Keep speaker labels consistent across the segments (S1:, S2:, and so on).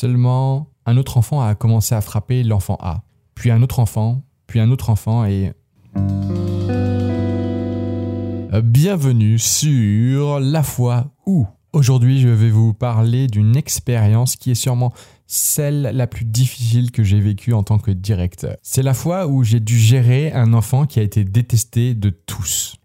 S1: Seulement, un autre enfant a commencé à frapper l'enfant A, puis un autre enfant, puis un autre enfant et... Bienvenue sur La foi où Aujourd'hui, je vais vous parler d'une expérience qui est sûrement celle la plus difficile que j'ai vécue en tant que directeur. C'est la fois où j'ai dû gérer un enfant qui a été détesté de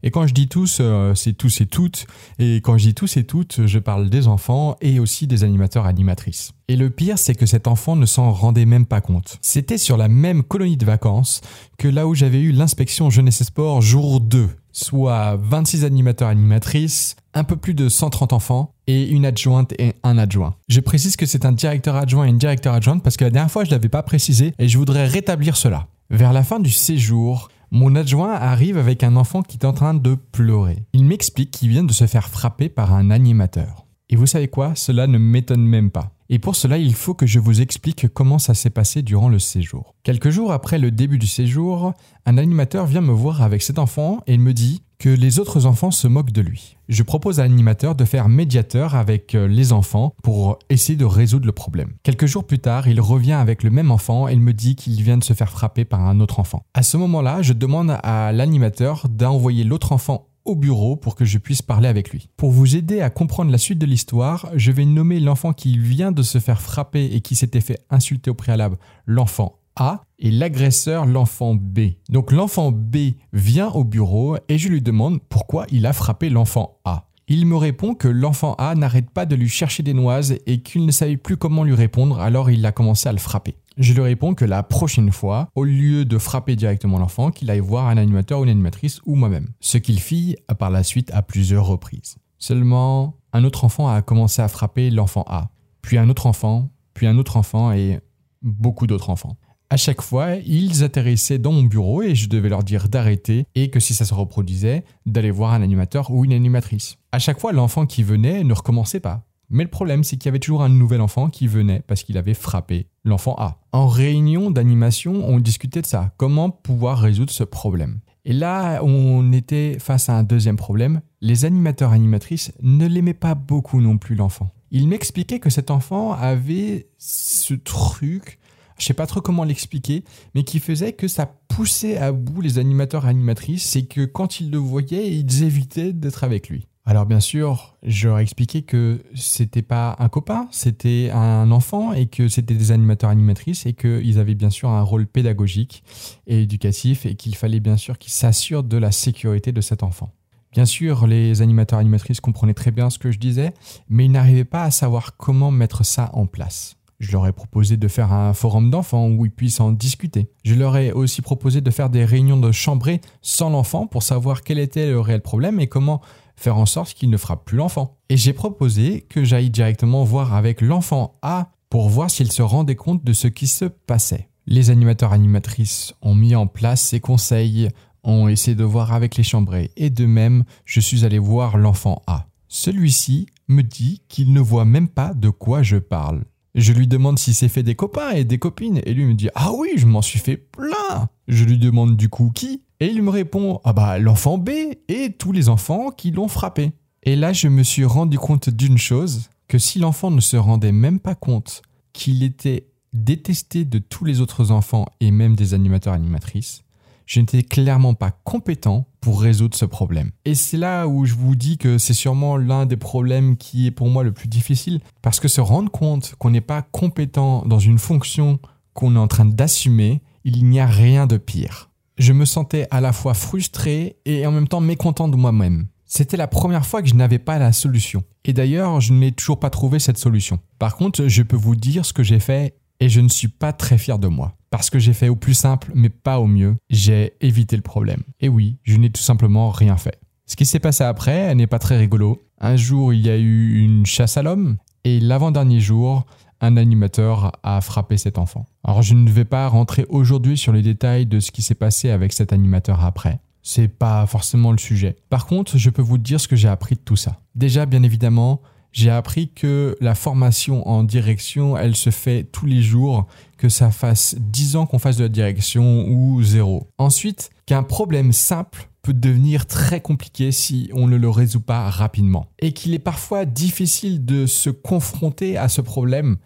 S1: Et quand je dis tous, euh, c'est tous et toutes. Et quand je dis tous et toutes, je parle des enfants et aussi des animateurs animatrices. Et le pire, c'est que cet enfant ne s'en rendait même pas compte. C'était sur la même colonie de vacances que là où j'avais eu l'inspection jeunesse et sport jour 2 soit 26 animateurs animatrices, un peu plus de 130 enfants et une adjointe et un adjoint. Je précise que c'est un directeur adjoint et une directeur adjointe parce que la dernière fois je ne l'avais pas précisé et je voudrais rétablir cela. Vers la fin du séjour, mon adjoint arrive avec un enfant qui est en train de pleurer. Il m'explique qu'il vient de se faire frapper par un animateur. Et vous savez quoi? Cela ne m'étonne même pas. Et pour cela, il faut que je vous explique comment ça s'est passé durant le séjour. Quelques jours après le début du séjour, un animateur vient me voir avec cet enfant et il me dit que les autres enfants se moquent de lui. Je propose à l'animateur de faire médiateur avec euh, les enfants pour essayer de résoudre le problème. Quelques jours plus tard, il revient avec le même enfant et il me dit qu'il vient de se faire frapper par un autre enfant. À ce moment-là, je demande à l'animateur d'envoyer l'autre enfant au bureau pour que je puisse parler avec lui. Pour vous aider à comprendre la suite de l'histoire, je vais nommer l'enfant qui vient de se faire frapper et qui s'était fait insulter au préalable l'enfant A et l'agresseur l'enfant B. Donc l'enfant B vient au bureau et je lui demande pourquoi il a frappé l'enfant A. Il me répond que l'enfant A n'arrête pas de lui chercher des noises et qu'il ne savait plus comment lui répondre alors il a commencé à le frapper. Je lui réponds que la prochaine fois, au lieu de frapper directement l'enfant, qu'il aille voir un animateur ou une animatrice ou moi-même. Ce qu'il fit par la suite à plusieurs reprises. Seulement, un autre enfant a commencé à frapper l'enfant A, puis un autre enfant, puis un autre enfant et beaucoup d'autres enfants. À chaque fois, ils atterrissaient dans mon bureau et je devais leur dire d'arrêter et que si ça se reproduisait, d'aller voir un animateur ou une animatrice. À chaque fois, l'enfant qui venait ne recommençait pas. Mais le problème, c'est qu'il y avait toujours un nouvel enfant qui venait parce qu'il avait frappé l'enfant A. En réunion d'animation, on discutait de ça. Comment pouvoir résoudre ce problème? Et là, on était face à un deuxième problème. Les animateurs animatrices ne l'aimaient pas beaucoup non plus, l'enfant. Il m'expliquait que cet enfant avait ce truc, je sais pas trop comment l'expliquer, mais qui faisait que ça poussait à bout les animateurs animatrices, c'est que quand ils le voyaient, ils évitaient d'être avec lui. Alors bien sûr, je leur ai expliqué que c'était pas un copain, c'était un enfant et que c'était des animateurs animatrices et qu'ils avaient bien sûr un rôle pédagogique et éducatif et qu'il fallait bien sûr qu'ils s'assurent de la sécurité de cet enfant. Bien sûr, les animateurs animatrices comprenaient très bien ce que je disais, mais ils n'arrivaient pas à savoir comment mettre ça en place. Je leur ai proposé de faire un forum d'enfants où ils puissent en discuter. Je leur ai aussi proposé de faire des réunions de chambrée sans l'enfant pour savoir quel était le réel problème et comment faire en sorte qu'il ne frappe plus l'enfant. Et j'ai proposé que j'aille directement voir avec l'enfant A pour voir s'il se rendait compte de ce qui se passait. Les animateurs animatrices ont mis en place ces conseils, ont essayé de voir avec les chambrés et de même, je suis allé voir l'enfant A. Celui-ci me dit qu'il ne voit même pas de quoi je parle. Je lui demande s'il s'est fait des copains et des copines et lui me dit Ah oui, je m'en suis fait plein. Je lui demande du coup qui et il me répond Ah bah l'enfant B et tous les enfants qui l'ont frappé. Et là, je me suis rendu compte d'une chose que si l'enfant ne se rendait même pas compte qu'il était détesté de tous les autres enfants et même des animateurs animatrices, je n'étais clairement pas compétent pour résoudre ce problème. Et c'est là où je vous dis que c'est sûrement l'un des problèmes qui est pour moi le plus difficile, parce que se rendre compte qu'on n'est pas compétent dans une fonction qu'on est en train d'assumer, il n'y a rien de pire je me sentais à la fois frustré et en même temps mécontent de moi-même. C'était la première fois que je n'avais pas la solution. Et d'ailleurs, je n'ai toujours pas trouvé cette solution. Par contre, je peux vous dire ce que j'ai fait et je ne suis pas très fier de moi. Parce que j'ai fait au plus simple, mais pas au mieux. J'ai évité le problème. Et oui, je n'ai tout simplement rien fait. Ce qui s'est passé après n'est pas très rigolo. Un jour, il y a eu une chasse à l'homme et l'avant-dernier jour, un animateur a frappé cet enfant. Alors je ne vais pas rentrer aujourd'hui sur les détails de ce qui s'est passé avec cet animateur après. C'est pas forcément le sujet. Par contre, je peux vous dire ce que j'ai appris de tout ça. Déjà, bien évidemment, j'ai appris que la formation en direction, elle se fait tous les jours, que ça fasse 10 ans qu'on fasse de la direction ou zéro. Ensuite, qu'un problème simple peut devenir très compliqué si on ne le résout pas rapidement. Et qu'il est parfois difficile de se confronter à ce problème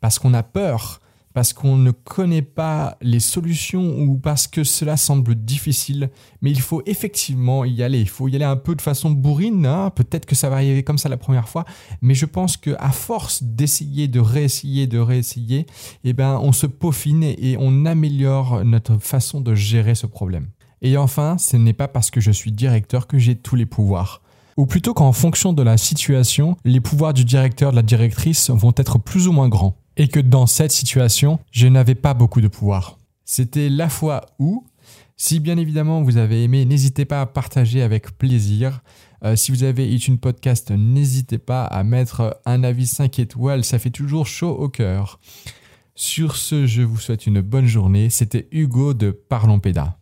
S1: parce qu'on a peur, parce qu'on ne connaît pas les solutions ou parce que cela semble difficile, mais il faut effectivement y aller. Il faut y aller un peu de façon bourrine. Hein. Peut-être que ça va arriver comme ça la première fois, mais je pense que à force d'essayer, de réessayer, de réessayer, eh ben, on se peaufine et on améliore notre façon de gérer ce problème. Et enfin, ce n'est pas parce que je suis directeur que j'ai tous les pouvoirs. Ou plutôt qu'en fonction de la situation, les pouvoirs du directeur, de la directrice vont être plus ou moins grands et que dans cette situation, je n'avais pas beaucoup de pouvoir. C'était la fois où, si bien évidemment vous avez aimé, n'hésitez pas à partager avec plaisir. Euh, si vous avez une podcast, n'hésitez pas à mettre un avis 5 étoiles, ça fait toujours chaud au cœur. Sur ce, je vous souhaite une bonne journée. C'était Hugo de Parlons Péda.